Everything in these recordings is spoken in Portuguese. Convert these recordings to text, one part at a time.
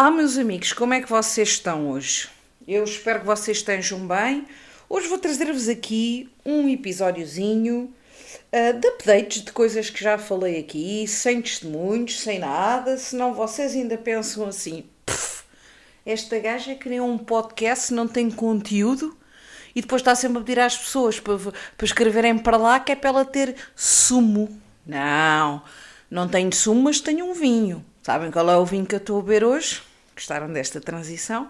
Olá, meus amigos, como é que vocês estão hoje? Eu espero que vocês estejam bem. Hoje vou trazer-vos aqui um episódiozinho uh, de updates de coisas que já falei aqui, sem testemunhos, sem nada, senão vocês ainda pensam assim: esta gaja criou um podcast, não tem conteúdo e depois está sempre a pedir às pessoas para, para escreverem para lá que é para ela ter sumo. Não, não tenho sumo, mas tenho um vinho. Sabem qual é o vinho que eu estou a beber hoje? Gostaram desta transição?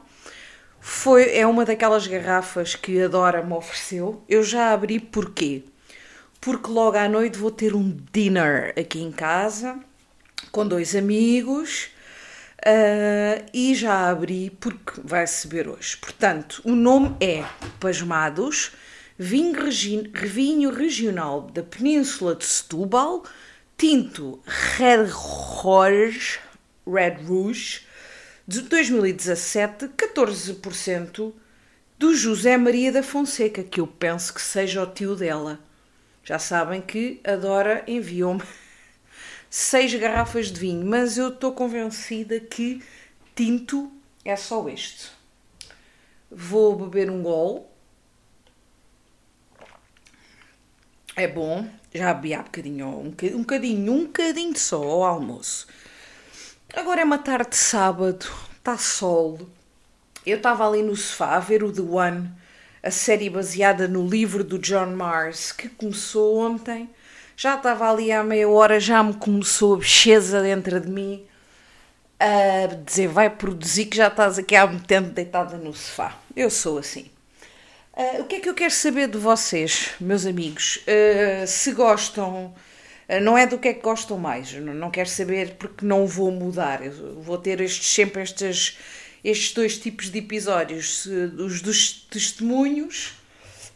Foi, é uma daquelas garrafas que a Dora me ofereceu. Eu já abri porquê? Porque logo à noite vou ter um dinner aqui em casa com dois amigos uh, e já abri porque vai-se beber hoje. Portanto, o nome é Pasmados, vinho, regi vinho regional da Península de Setúbal, tinto Red Rouge Red Rouge, de 2017, 14% do José Maria da Fonseca, que eu penso que seja o tio dela. Já sabem que a Dora enviou-me seis garrafas de vinho, mas eu estou convencida que tinto é só este. Vou beber um gol. É bom, já bebi há bocadinho, um bocadinho, um bocadinho, um só ao almoço. Agora é uma tarde de sábado, está sol. Eu estava ali no sofá a ver o The One, a série baseada no livro do John Mars, que começou ontem. Já estava ali há meia hora, já me começou a bexeza dentro de mim a dizer vai produzir que já estás aqui há muito tempo deitada no sofá. Eu sou assim. Uh, o que é que eu quero saber de vocês, meus amigos? Uh, se gostam não é do que é que gostam mais, não quero saber porque não vou mudar. Eu vou ter estes, sempre estes, dois tipos de episódios: os dos testemunhos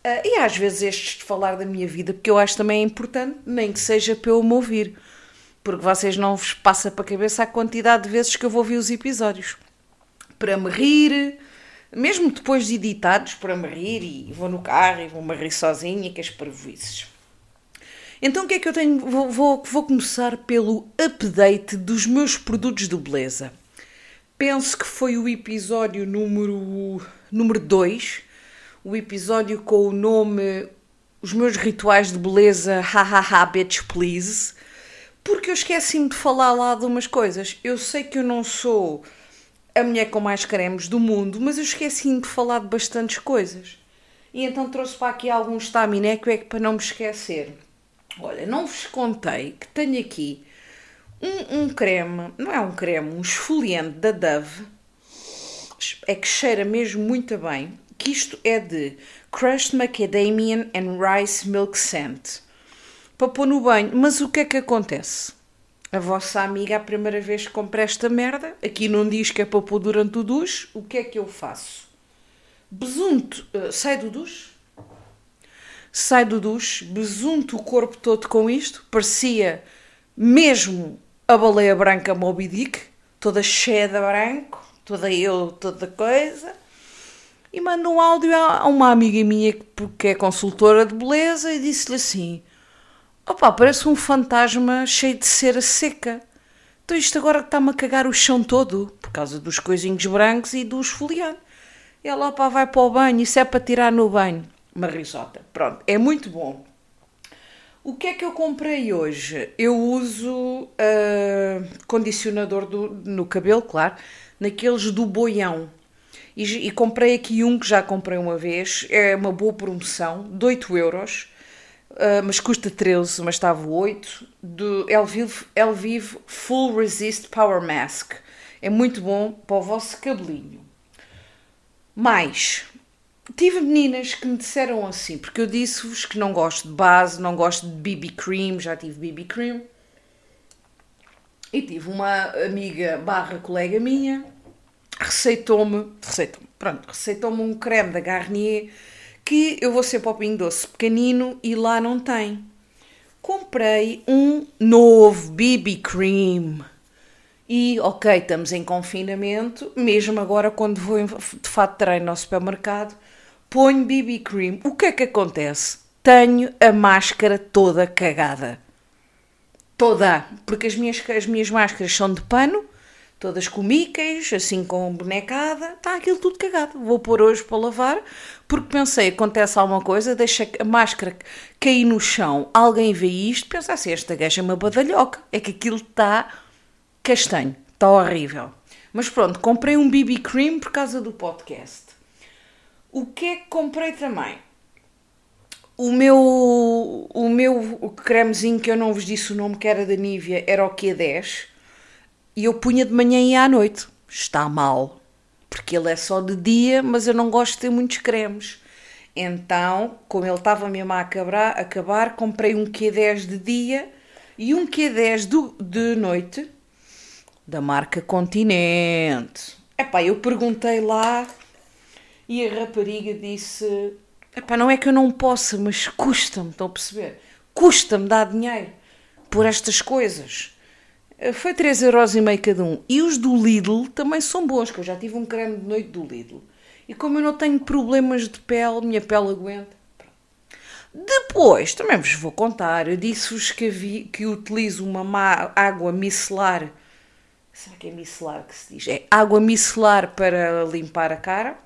eh, e às vezes estes de falar da minha vida, porque eu acho também importante, nem que seja para eu me ouvir, porque vocês não vos passa para a cabeça a quantidade de vezes que eu vou ouvir os episódios para me rir. Mesmo depois de editados, para me rir, e vou no carro e vou-me rir sozinha, que as parvoices. Então o que é que eu tenho? Vou, vou, vou começar pelo update dos meus produtos de beleza. Penso que foi o episódio número, número 2, o episódio com o nome Os meus rituais de beleza, hahaha, bitch please, porque eu esqueci-me de falar lá de umas coisas. Eu sei que eu não sou a mulher com mais cremes do mundo, mas eu esqueci-me de falar de bastantes coisas. E então trouxe para aqui alguns stamineco é para não me esquecer. Olha, não vos contei que tenho aqui um, um creme, não é um creme, um esfoliante da Dove, é que cheira mesmo muito bem, que isto é de Crushed Macadamian and Rice Milk Scent, para pôr no banho. Mas o que é que acontece? A vossa amiga, a primeira vez que compra esta merda, aqui não diz que é para pôr durante o duche, o que é que eu faço? Besunto, uh, sai do duche, sai do duche, besunto o corpo todo com isto, parecia mesmo a baleia branca Moby Dick, toda cheia de branco, toda eu, toda coisa, e mando um áudio a uma amiga minha que é consultora de beleza e disse-lhe assim: opá, parece um fantasma cheio de cera seca. Então isto agora está-me a cagar o chão todo, por causa dos coisinhos brancos e do esfoliante. E ela, opá, vai para o banho, isso é para tirar no banho uma risota. Pronto, é muito bom. O que é que eu comprei hoje? Eu uso uh, condicionador do, no cabelo, claro, naqueles do boião. E, e, comprei aqui um que já comprei uma vez, é uma boa promoção, de 8 euros, uh, mas custa 13, mas estava 8, do Elvive, Elvive Full Resist Power Mask. É muito bom para o vosso cabelinho. Mais, Tive meninas que me disseram assim, porque eu disse-vos que não gosto de base, não gosto de BB cream, já tive BB cream. E tive uma amiga barra colega minha, receitou-me, receitou-me, pronto, receitou-me um creme da Garnier que eu vou ser para o Pinho Doce pequenino e lá não tem. Comprei um novo BB cream. E, ok, estamos em confinamento, mesmo agora quando vou de fato treino ao supermercado, ponho BB cream. O que é que acontece? Tenho a máscara toda cagada. Toda. Porque as minhas, as minhas máscaras são de pano, todas com míqueis, assim com bonecada, está aquilo tudo cagado. Vou pôr hoje para lavar, porque pensei, acontece alguma coisa, deixa a máscara cair no chão, alguém vê isto, pensa assim, esta gaja é uma badalhoca, é que aquilo está castanho, está horrível. Mas pronto, comprei um BB Cream por causa do podcast. O que é que comprei também? O meu, o meu cremezinho que eu não vos disse o nome, que era da Nivea, era o Q10 e eu punha de manhã e à noite. Está mal, porque ele é só de dia, mas eu não gosto de ter muitos cremes. Então, como ele estava mesmo a acabar, acabar comprei um Q10 de dia e um Q10 do, de noite da marca Continente. Epá, eu perguntei lá e a rapariga disse: Epá, não é que eu não possa, mas custa-me, estão a perceber? Custa-me dar dinheiro por estas coisas. Foi 3,5€ cada um. E os do Lidl também são bons, que eu já tive um creme de noite do Lidl. E como eu não tenho problemas de pele, minha pele aguenta. Depois, também vos vou contar, eu disse-vos que, que utilizo uma água micelar. Será que é micelar que se diz? É água micelar para limpar a cara.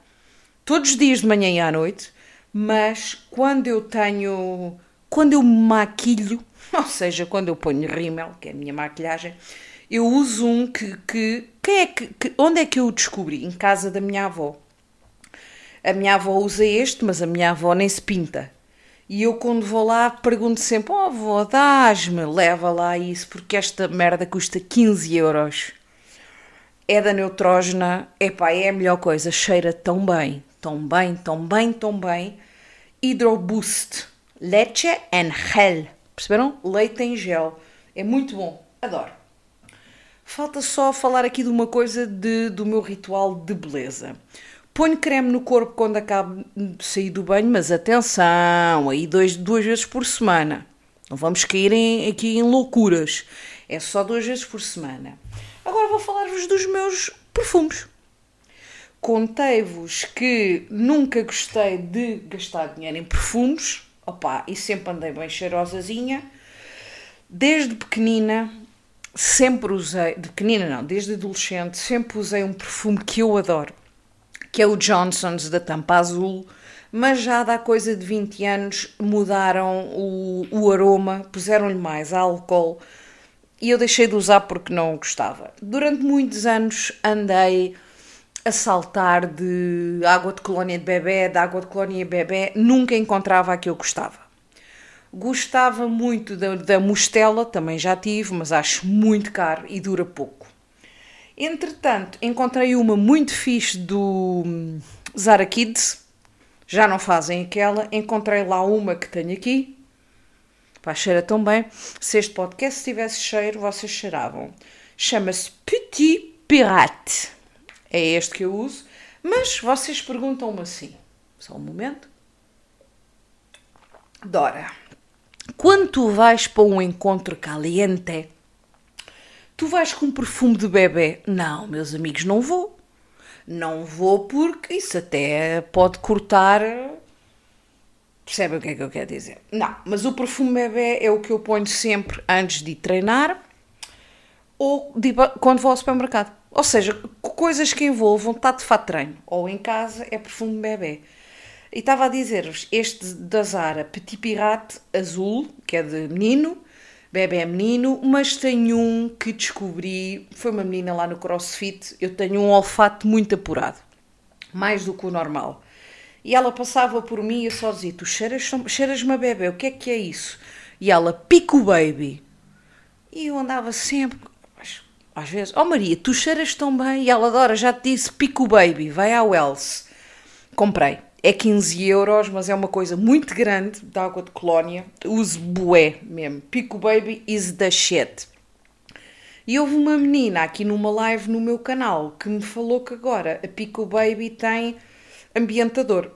Todos os dias de manhã e à noite. Mas quando eu tenho. Quando eu me maquilho, ou seja, quando eu ponho rímel, que é a minha maquilhagem, eu uso um que. que, é que, que onde é que eu o descobri? Em casa da minha avó. A minha avó usa este, mas a minha avó nem se pinta. E eu, quando vou lá, pergunto sempre: Oh, avó, dás-me, leva lá isso, porque esta merda custa 15 euros. É da Neutrógena, epá, é a melhor coisa, cheira tão bem, tão bem, tão bem, tão bem. Hydroboost, leche and gel. Perceberam? Leite em gel. É muito bom, adoro. Falta só falar aqui de uma coisa de, do meu ritual de beleza. Ponho creme no corpo quando acabo de sair do banho, mas atenção, aí dois, duas vezes por semana. Não vamos cair em, aqui em loucuras. É só duas vezes por semana. Agora vou falar-vos dos meus perfumes. Contei-vos que nunca gostei de gastar dinheiro em perfumes. Opa, e sempre andei bem cheirosazinha. Desde pequenina, sempre usei, de pequenina não, desde adolescente, sempre usei um perfume que eu adoro, que é o Johnson's da tampa azul, mas já há coisa de 20 anos mudaram o, o aroma, puseram-lhe mais álcool e eu deixei de usar porque não gostava. Durante muitos anos andei a saltar de água de colónia de bebê, de água de colónia de bebê, nunca encontrava a que eu gostava. Gostava muito da, da mostela, também já tive, mas acho muito caro e dura pouco. Entretanto, encontrei uma muito fixe do hum, Zara Kids, já não fazem aquela. Encontrei lá uma que tenho aqui, pá, cheira tão bem. Se este podcast tivesse cheiro, vocês cheiravam. Chama-se Petit Pirate é este que eu uso, mas vocês perguntam-me assim, só um momento. Dora, quando tu vais para um encontro caliente, tu vais com um perfume de bebê? Não, meus amigos, não vou. Não vou porque isso até pode cortar. Percebem o que é que eu quero dizer? Não, mas o perfume bebê é o que eu ponho sempre antes de treinar ou de, quando vou ao supermercado. Ou seja, coisas que envolvam estar de fato treino ou em casa é perfume bebê. E estava a dizer-vos, este da Zara Petit Pirate azul, que é de menino, bebê é menino, mas tenho um que descobri, foi uma menina lá no CrossFit, eu tenho um olfato muito apurado, mais do que o normal. E ela passava por mim e eu só dizia, tu cheiras, cheiras-me a bebê, o que é que é isso? E ela, Pico Baby. E eu andava sempre, às vezes, oh Maria, tu cheiras tão bem e ela adora, já te disse Pico Baby, vai à Wells. Comprei. É 15 euros, mas é uma coisa muito grande de água de colónia. Uso bué mesmo. Pico Baby is the shit. E houve uma menina aqui numa live no meu canal que me falou que agora a Pico Baby tem ambientador.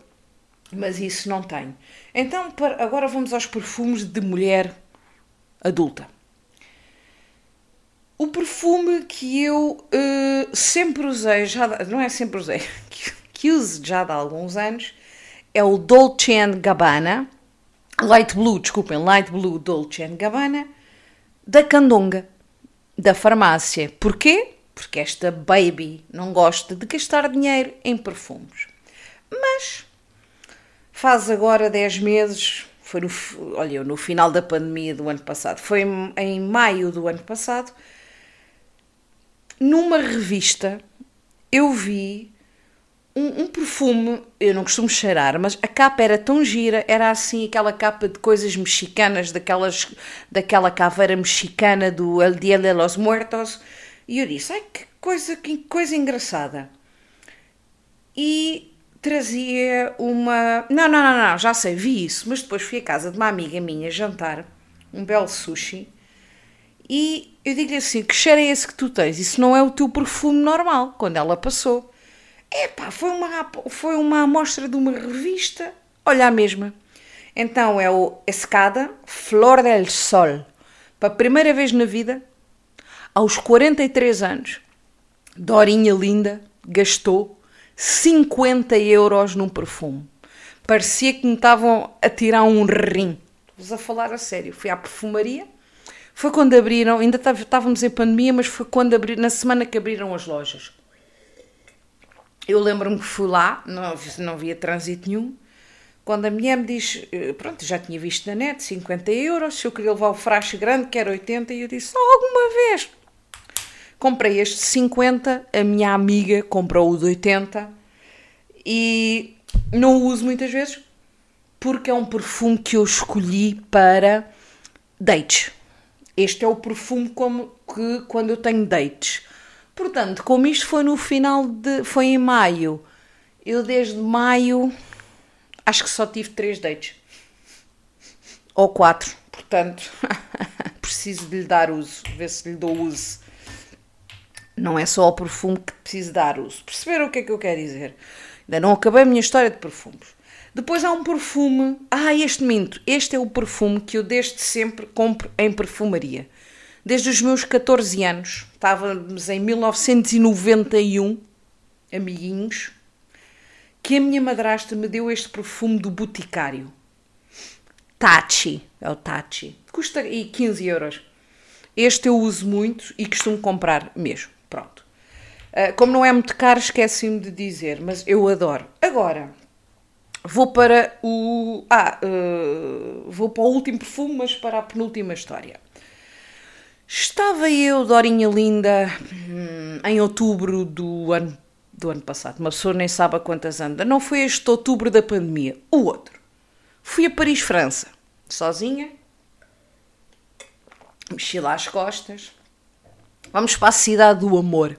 Mas isso não tem. Então, agora vamos aos perfumes de mulher adulta. O perfume que eu uh, sempre usei, já não é sempre usei, que, que uso já há alguns anos, é o Dolce Gabbana, Light Blue, desculpem, Light Blue Dolce Gabbana, da Candonga, da farmácia. Porquê? porque esta baby não gosta de gastar dinheiro em perfumes. Mas faz agora 10 meses, foi no, olha, no final da pandemia do ano passado, foi em maio do ano passado, numa revista eu vi um, um, perfume, eu não costumo cheirar, mas a capa era tão gira, era assim aquela capa de coisas mexicanas, daquelas, daquela caveira mexicana do El Dia de los Muertos, e eu disse, ai que coisa, que coisa engraçada. E trazia uma. Não, não, não, não, já sei, vi isso, mas depois fui à casa de uma amiga minha jantar, um belo sushi, e eu digo-lhe assim: que cheiro é esse que tu tens? Isso não é o teu perfume normal, quando ela passou. Epá, foi uma, foi uma amostra de uma revista, olha a mesma. Então é o Escada Flor del Sol. Para a primeira vez na vida, aos 43 anos, Dorinha linda gastou 50 euros num perfume. Parecia que me estavam a tirar um rim. Vos a falar a sério. Fui à perfumaria. Foi quando abriram, ainda estávamos em pandemia, mas foi quando abriram, na semana que abriram as lojas. Eu lembro-me que fui lá, não, não via trânsito nenhum. Quando a mulher me diz, eh, pronto, já tinha visto na net, 50 euros, se eu queria levar o frasco grande, que era 80, e eu disse, alguma vez, Comprei este de 50, a minha amiga comprou o de 80 e não o uso muitas vezes porque é um perfume que eu escolhi para dates. Este é o perfume como que quando eu tenho dates. Portanto, como isto foi no final de. foi em maio, eu desde maio acho que só tive três dates. Ou quatro. Portanto, preciso de lhe dar uso, ver se lhe dou uso. Não é só o perfume que preciso dar uso. Perceberam o que é que eu quero dizer? Ainda não acabei a minha história de perfumes. Depois há um perfume. Ah, este minto. Este é o perfume que eu desde sempre compro em perfumaria. Desde os meus 14 anos. Estávamos em 1991, amiguinhos, que a minha madrasta me deu este perfume do Boticário. Tachi. É o Tachi. Custa e 15 euros. Este eu uso muito e costumo comprar mesmo. Pronto. Uh, como não é muito caro, esqueci-me de dizer, mas eu adoro. Agora, vou para o. Ah, uh, vou para o último perfume, mas para a penúltima história. Estava eu, Dorinha Linda, hum, em outubro do ano, do ano passado. Uma pessoa nem sabe a quantas anda. Não foi este outubro da pandemia, o outro. Fui a Paris, França, sozinha. Mexi lá as costas Vamos para a cidade do amor.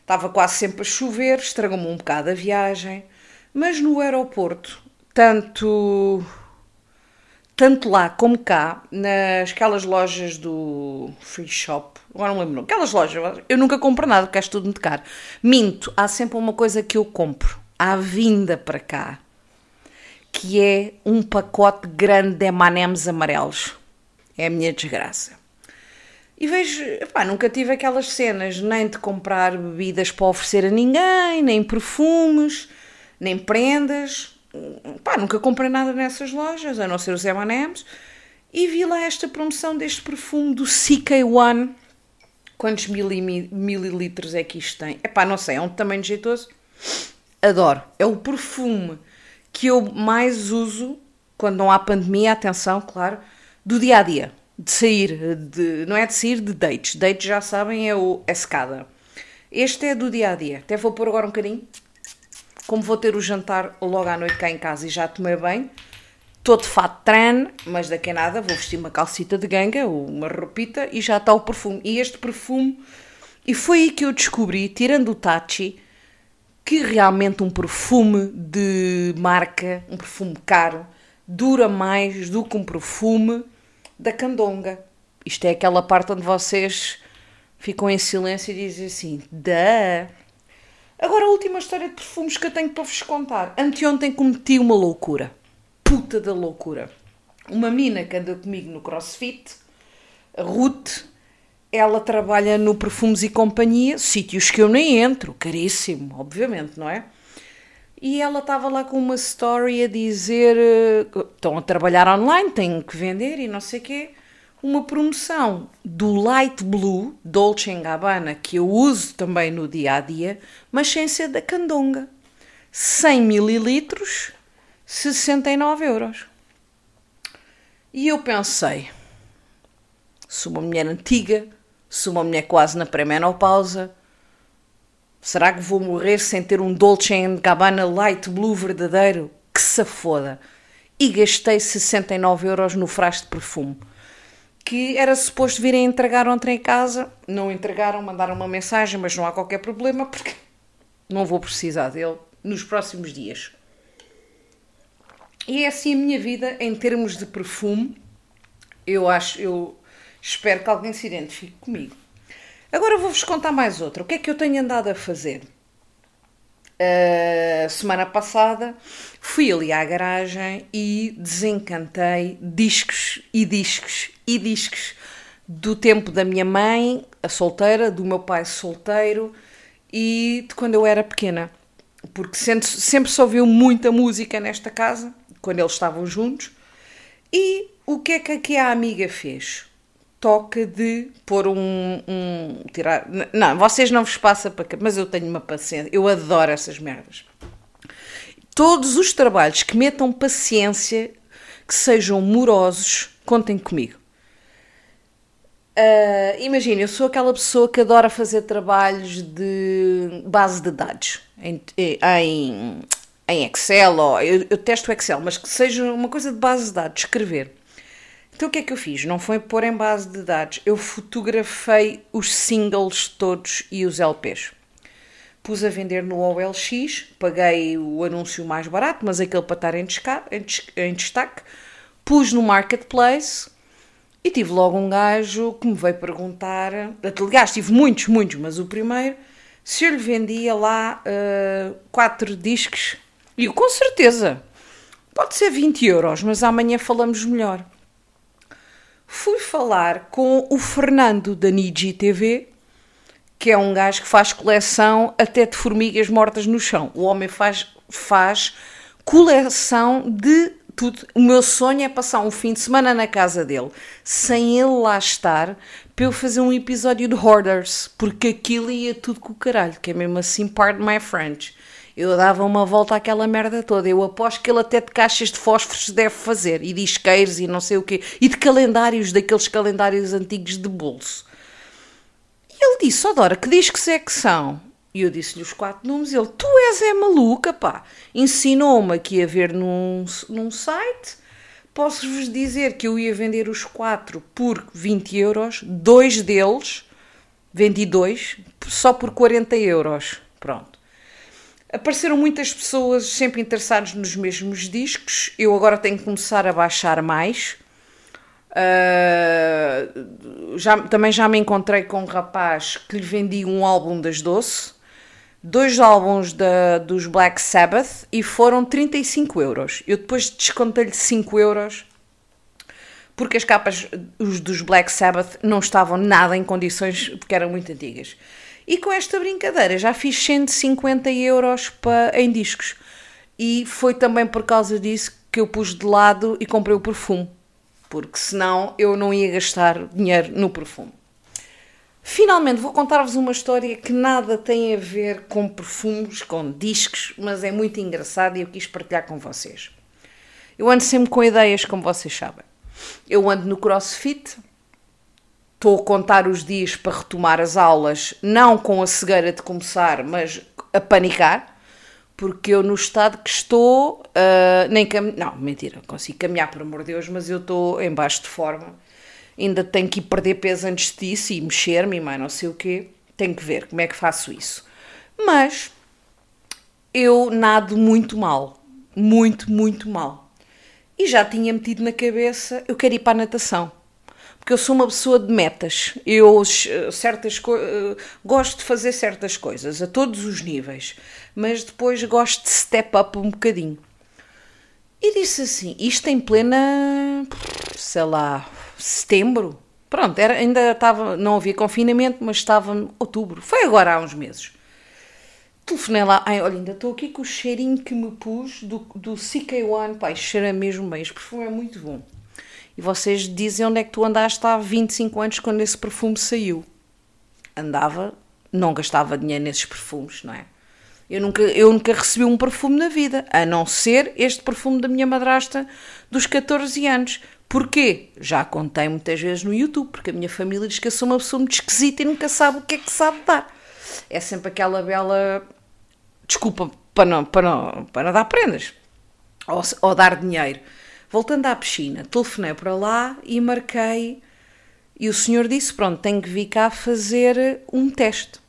Estava quase sempre a chover, estragou-me um bocado a viagem, mas no aeroporto, tanto tanto lá como cá, nas aquelas lojas do free shop, agora não lembro, aquelas lojas, eu nunca compro nada, porque é tudo muito caro. Minto, há sempre uma coisa que eu compro, à vinda para cá, que é um pacote grande de M&M's amarelos. É a minha desgraça. E vejo, nunca tive aquelas cenas nem de comprar bebidas para oferecer a ninguém, nem perfumes, nem prendas. Pá, nunca comprei nada nessas lojas, a não ser os M&M's. E vi lá esta promoção deste perfume do CK1. Quantos mililitros é que isto tem? É pá, não sei, é um tamanho jeitoso. Adoro. É o perfume que eu mais uso quando não há pandemia, atenção, claro, do dia a dia de sair, de, não é de sair de dates. Dates já sabem é o a escada. Este é do dia a dia. Até vou pôr agora um bocadinho. Como vou ter o jantar logo à noite cá em casa e já tomei bem, estou de fato treino, mas daqui a nada vou vestir uma calcita de ganga ou uma roupita e já está o perfume. E este perfume, e foi aí que eu descobri, tirando o Tachi, que realmente um perfume de marca, um perfume caro, dura mais do que um perfume da candonga. Isto é aquela parte onde vocês ficam em silêncio e dizem assim: da. Agora a última história de perfumes que eu tenho para vos contar. Anteontem cometi uma loucura. Puta da loucura. Uma menina que anda comigo no CrossFit, a Ruth, ela trabalha no Perfumes e Companhia, sítios que eu nem entro, caríssimo, obviamente, não é? E ela estava lá com uma story a dizer: eh, estão a trabalhar online, têm que vender e não sei o quê. Uma promoção do Light Blue Dolce Gabbana, que eu uso também no dia a dia, mas sem ser da Candonga. 100 mililitros, 69 euros. E eu pensei, sou uma mulher antiga, sou uma mulher quase na pré-menopausa, será que vou morrer sem ter um Dolce Gabbana Light Blue verdadeiro? Que se foda! E gastei 69 euros no frasco de perfume que era suposto virem entregar ontem em casa. Não entregaram, mandaram uma mensagem, mas não há qualquer problema porque não vou precisar dele nos próximos dias. E é assim a minha vida em termos de perfume. Eu acho, eu espero que alguém se identifique comigo. Agora vou-vos contar mais outra. O que é que eu tenho andado a fazer? Uh, semana passada fui ali à garagem e desencantei discos e discos e discos do tempo da minha mãe, a solteira, do meu pai solteiro e de quando eu era pequena. Porque sempre, sempre se ouviu muita música nesta casa, quando eles estavam juntos. E o que é que a amiga fez? Toca de pôr um, um. tirar. Não, vocês não vos passa para cá, mas eu tenho uma paciência. Eu adoro essas merdas. Todos os trabalhos que metam paciência, que sejam morosos, contem comigo. Uh, Imagina, eu sou aquela pessoa que adora fazer trabalhos de base de dados em, em, em Excel, ou, eu, eu testo Excel, mas que seja uma coisa de base de dados, escrever. Então o que é que eu fiz? Não foi pôr em base de dados, eu fotografei os singles todos e os LPs. Pus a vender no OLX, paguei o anúncio mais barato, mas aquele para estar em, destaque. Pus no Marketplace, e tive logo um gajo que me veio perguntar, aliás, tive muitos, muitos, mas o primeiro, se eu lhe vendia lá uh, quatro discos. E eu, com certeza, pode ser 20 euros, mas amanhã falamos melhor. Fui falar com o Fernando da Niji TV, que é um gajo que faz coleção até de formigas mortas no chão. O homem faz, faz coleção de tudo. O meu sonho é passar um fim de semana na casa dele, sem ele lá estar, para eu fazer um episódio de Hoarders, porque aquilo ia tudo com o caralho, que é mesmo assim part my French. Eu dava uma volta àquela merda toda. Eu aposto que ele até de caixas de fósforos deve fazer, e de isqueiros e não sei o quê, e de calendários, daqueles calendários antigos de bolso. E ele disse, ó Dora, que discos é que são? E eu disse-lhe os quatro números. Ele, tu és é maluca, pá. Ensinou-me aqui a ver num, num site. Posso-vos dizer que eu ia vender os quatro por 20 euros. Dois deles, vendi dois, só por 40 euros. Pronto. Apareceram muitas pessoas sempre interessadas nos mesmos discos. Eu agora tenho que começar a baixar mais. Uh, já, também já me encontrei com um rapaz que lhe vendi um álbum das Doce dois álbuns da, dos Black Sabbath e foram 35 euros. Eu depois descontei-lhe 5 euros porque as capas os dos Black Sabbath não estavam nada em condições porque eram muito antigas. E com esta brincadeira já fiz 150 euros para, em discos. E foi também por causa disso que eu pus de lado e comprei o perfume. Porque senão eu não ia gastar dinheiro no perfume. Finalmente vou contar-vos uma história que nada tem a ver com perfumes, com discos, mas é muito engraçada e eu quis partilhar com vocês. Eu ando sempre com ideias, como vocês sabem. Eu ando no crossfit, estou a contar os dias para retomar as aulas, não com a cegueira de começar, mas a panicar, porque eu no estado que estou, uh, nem cam... não, mentira, consigo caminhar por amor de Deus, mas eu estou em baixo de forma ainda tenho que ir perder peso antes disso e mexer-me mais não sei o quê. Tenho que ver como é que faço isso. Mas eu nado muito mal. Muito, muito mal. E já tinha metido na cabeça, eu quero ir para a natação. Porque eu sou uma pessoa de metas. Eu certas gosto de fazer certas coisas a todos os níveis, mas depois gosto de step up um bocadinho. E disse assim: isto em plena, sei lá, setembro. Pronto, era, ainda estava, não havia confinamento, mas estava outubro. Foi agora há uns meses. Telefonei lá, ai, olha, ainda estou aqui com o cheirinho que me pus do, do CK1, pai, cheira mesmo bem, este perfume é muito bom. E vocês dizem onde é que tu andaste há 25 anos quando esse perfume saiu. Andava, não gastava dinheiro nesses perfumes, não é? Eu nunca, eu nunca recebi um perfume na vida, a não ser este perfume da minha madrasta dos 14 anos. Porquê? Já contei muitas vezes no YouTube, porque a minha família diz que eu sou uma pessoa muito esquisita e nunca sabe o que é que sabe dar. É sempre aquela bela desculpa para não, para não, para não dar prendas ou, ou dar dinheiro. Voltando à piscina, telefonei para lá e marquei. E o senhor disse: Pronto, tenho que vir cá fazer um teste.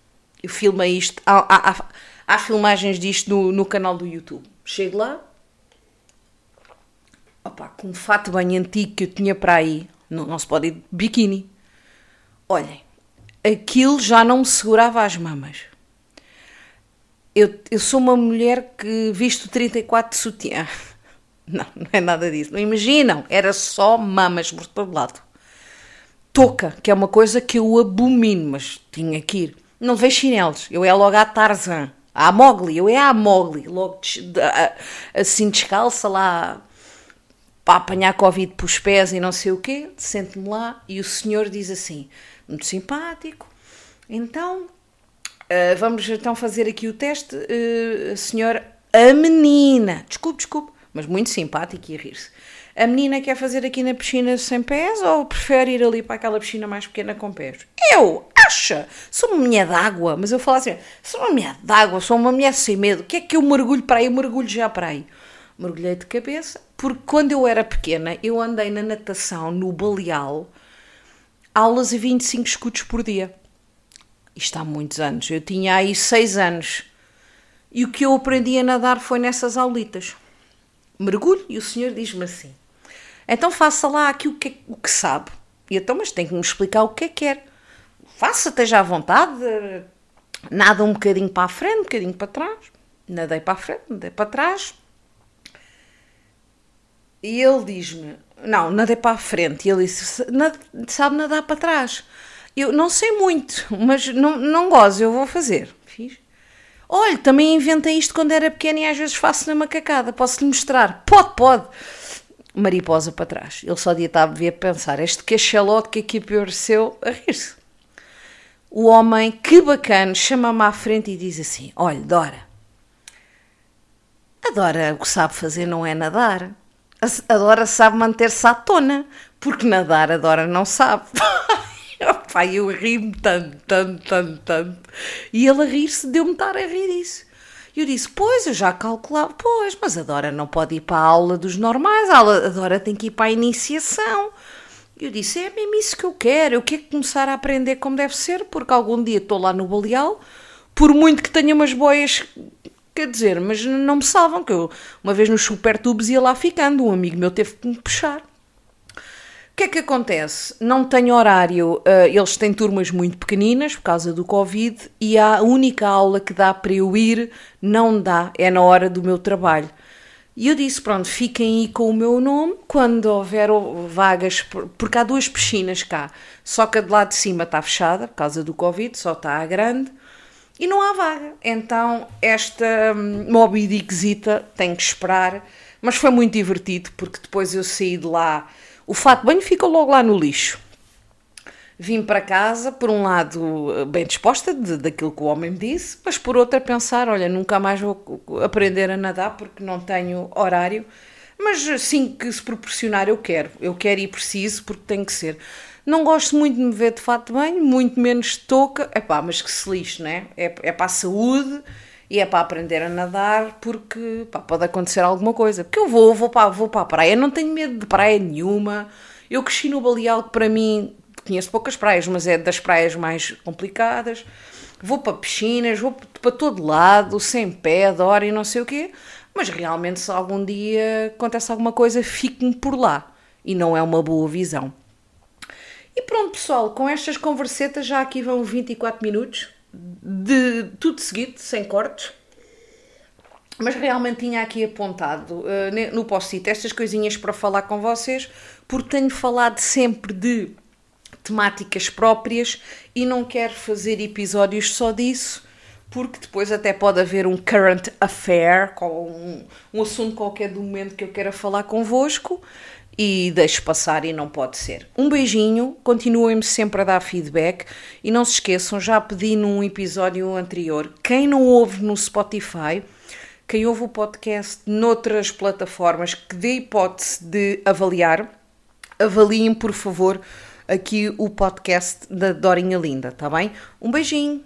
Eu filmei isto. Há, há, há filmagens disto no, no canal do YouTube. Chego lá, opa, com um fato bem antigo que eu tinha para aí, não, não se pode ir de biquíni. Olhem, aquilo já não me segurava as mamas. Eu, eu sou uma mulher que visto 34 de sutiã. Não, não é nada disso. Não imaginam, era só mamas por todo lado. Toca, que é uma coisa que eu abomino, mas tinha que ir. Não vejo chinelos, eu é logo à Tarzan. À Mogli, eu é à Mogli, logo assim descalça lá para apanhar Covid pelos pés e não sei o quê. Sento-me lá e o senhor diz assim, muito simpático, então uh, vamos então fazer aqui o teste, uh, senhor, a menina, desculpe, desculpe, mas muito simpático e a rir-se. A menina quer fazer aqui na piscina sem pés ou prefere ir ali para aquela piscina mais pequena com pés? Eu, acha? Sou uma mulher d'água, mas eu falo assim: sou uma mulher d'água, sou uma mulher sem medo, o que é que eu mergulho para aí? Eu mergulho já para aí. Mergulhei de cabeça, porque quando eu era pequena, eu andei na natação, no Baleal, aulas a 25 escudos por dia. Isto há muitos anos. Eu tinha aí 6 anos. E o que eu aprendi a nadar foi nessas aulitas mergulho e o senhor diz-me assim: então faça lá aqui o que, o que sabe. E então, mas tem que me explicar o que é que quer. Faça, esteja à vontade, nada um bocadinho para a frente, um bocadinho para trás. Nadei para a frente, nadei para trás. E ele diz-me: Não, nadei para a frente. E ele disse: Sabe nadar para trás. Eu não sei muito, mas não, não gozo, eu vou fazer. Fiz. Olha, também inventei isto quando era pequena e às vezes faço na macacada. Posso-lhe mostrar? Pode, pode. Mariposa para trás. Ele só devia pensar: este cachalote que aqui apareceu a rir-se. O homem, que bacana, chama-me à frente e diz assim: Olha, Dora, a Dora o que sabe fazer não é nadar. A Dora sabe manter-se à tona, porque nadar a Dora não sabe. Pai, eu ri-me tanto, tanto, tanto, tanto. E ele a rir-se, deu-me estar a rir isso. E eu disse, pois, eu já calculava, pois, mas a Dora não pode ir para a aula dos normais, a Dora tem que ir para a iniciação. E eu disse, é mesmo isso que eu quero, eu quero começar a aprender como deve ser, porque algum dia estou lá no baleal, por muito que tenha umas boias, quer dizer, mas não me salvam, que eu uma vez nos super tubos ia lá ficando, um amigo meu teve que me puxar. O que é que acontece? Não tenho horário, uh, eles têm turmas muito pequeninas por causa do Covid e a única aula que dá para eu ir não dá, é na hora do meu trabalho. E eu disse: pronto, fiquem aí com o meu nome quando houver vagas, porque há duas piscinas cá, só que a de lá de cima está fechada por causa do Covid, só está a grande e não há vaga. Então, esta hum, Moby tem que esperar, mas foi muito divertido porque depois eu saí de lá o fato de banho fica logo lá no lixo. Vim para casa, por um lado, bem disposta de, daquilo que o homem me disse, mas por outro, a pensar: olha, nunca mais vou aprender a nadar porque não tenho horário. Mas assim que se proporcionar, eu quero. Eu quero e preciso porque tem que ser. Não gosto muito de me ver de fato de banho, muito menos de touca. É pá, mas que se lixe, né? É, é para a saúde e é para aprender a nadar porque pá, pode acontecer alguma coisa. Porque eu vou, vou para, vou para a praia, não tenho medo de praia nenhuma. Eu cresci no Baleal, que para mim conheço poucas praias, mas é das praias mais complicadas. Vou para piscinas, vou para todo lado, sem pé, adoro e não sei o quê. Mas realmente, se algum dia acontece alguma coisa, fico-me por lá. E não é uma boa visão. E pronto, pessoal, com estas conversetas já aqui vão 24 minutos de tudo seguido, sem cortes. Mas realmente tinha aqui apontado uh, no post-it estas coisinhas para falar com vocês, porque tenho falado sempre de temáticas próprias e não quero fazer episódios só disso, porque depois até pode haver um current affair, um, um assunto qualquer do momento que eu queira falar convosco e deixo passar e não pode ser. Um beijinho, continuem-me sempre a dar feedback e não se esqueçam, já pedi num episódio anterior, quem não ouve no Spotify, quem ouve o podcast noutras plataformas que dê hipótese de avaliar, avaliem por favor aqui o podcast da Dorinha Linda, tá bem? Um beijinho!